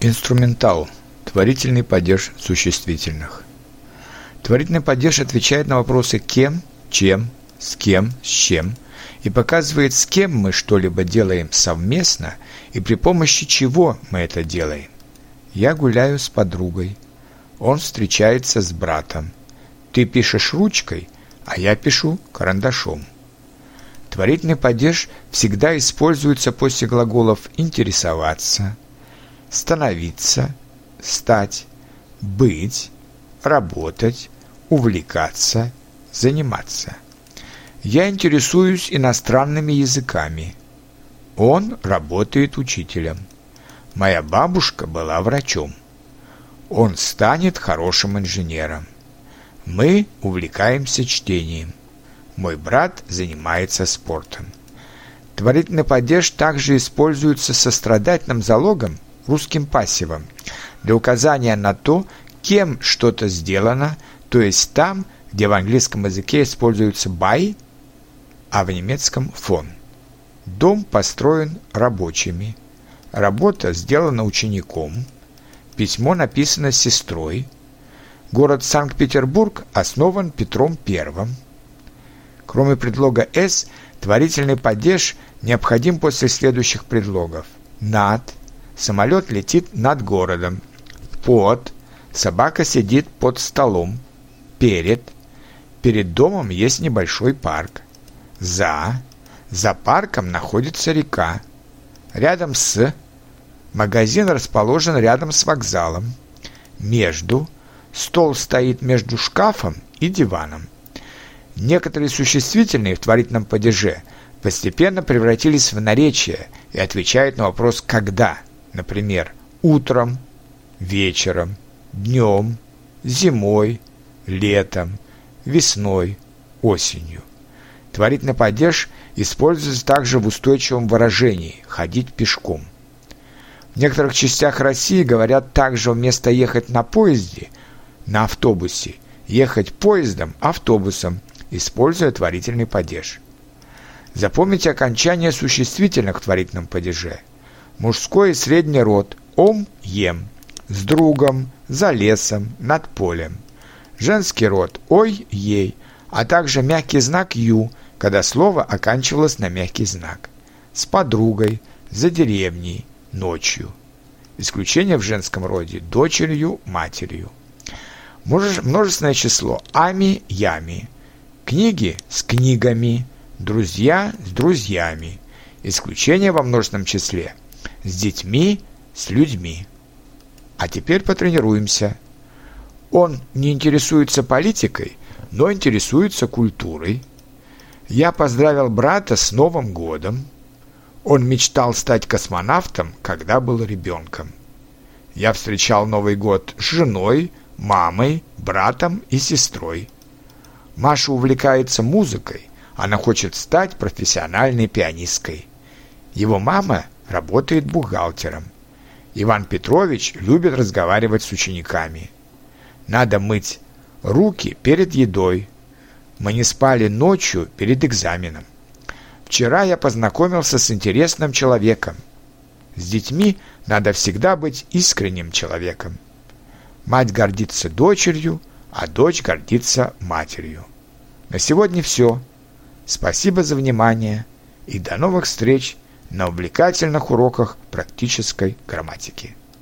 Инструментал. Творительный падеж существительных. Творительный падеж отвечает на вопросы «кем», «чем», «с кем», «с чем» и показывает, с кем мы что-либо делаем совместно и при помощи чего мы это делаем. Я гуляю с подругой. Он встречается с братом. Ты пишешь ручкой, а я пишу карандашом. Творительный падеж всегда используется после глаголов «интересоваться», «становиться», «стать», «быть», «работать», «увлекаться», «заниматься». Я интересуюсь иностранными языками. Он работает учителем. Моя бабушка была врачом. Он станет хорошим инженером. Мы увлекаемся чтением. Мой брат занимается спортом. Творительный падеж также используется сострадательным залогом, русским пассивом, для указания на то, кем что-то сделано, то есть там, где в английском языке используется by, а в немецком фон. Дом построен рабочими. Работа сделана учеником. Письмо написано сестрой. Город Санкт-Петербург основан Петром I. Кроме предлога «с», творительный падеж необходим после следующих предлогов. «Над» – самолет летит над городом. «Под» – собака сидит под столом. «Перед» – перед домом есть небольшой парк. «За» – за парком находится река. Рядом с – магазин расположен рядом с вокзалом. Между – стол стоит между шкафом и диваном. Некоторые существительные в творительном падеже постепенно превратились в наречие и отвечают на вопрос «когда?», например, утром, вечером, днем, зимой, летом, весной, осенью. Творительный падеж используется также в устойчивом выражении «ходить пешком». В некоторых частях России говорят также вместо ехать на поезде, на автобусе, ехать поездом, автобусом используя творительный падеж. Запомните окончание существительных в творительном падеже. Мужской средний род «ом» – «ем», «с другом», «за лесом», «над полем». Женский род «ой», «ей», а также мягкий знак «ю», когда слово оканчивалось на мягкий знак. С подругой, за деревней, ночью. Исключение в женском роде – дочерью, матерью. Множественное число – ами, ями – Книги с книгами, друзья с друзьями. Исключение во множественном числе. С детьми, с людьми. А теперь потренируемся. Он не интересуется политикой, но интересуется культурой. Я поздравил брата с Новым годом. Он мечтал стать космонавтом, когда был ребенком. Я встречал Новый год с женой, мамой, братом и сестрой. Маша увлекается музыкой, она хочет стать профессиональной пианисткой. Его мама работает бухгалтером. Иван Петрович любит разговаривать с учениками. Надо мыть руки перед едой. Мы не спали ночью перед экзаменом. Вчера я познакомился с интересным человеком. С детьми надо всегда быть искренним человеком. Мать гордится дочерью, а дочь гордится матерью. На сегодня все. Спасибо за внимание и до новых встреч на увлекательных уроках практической грамматики.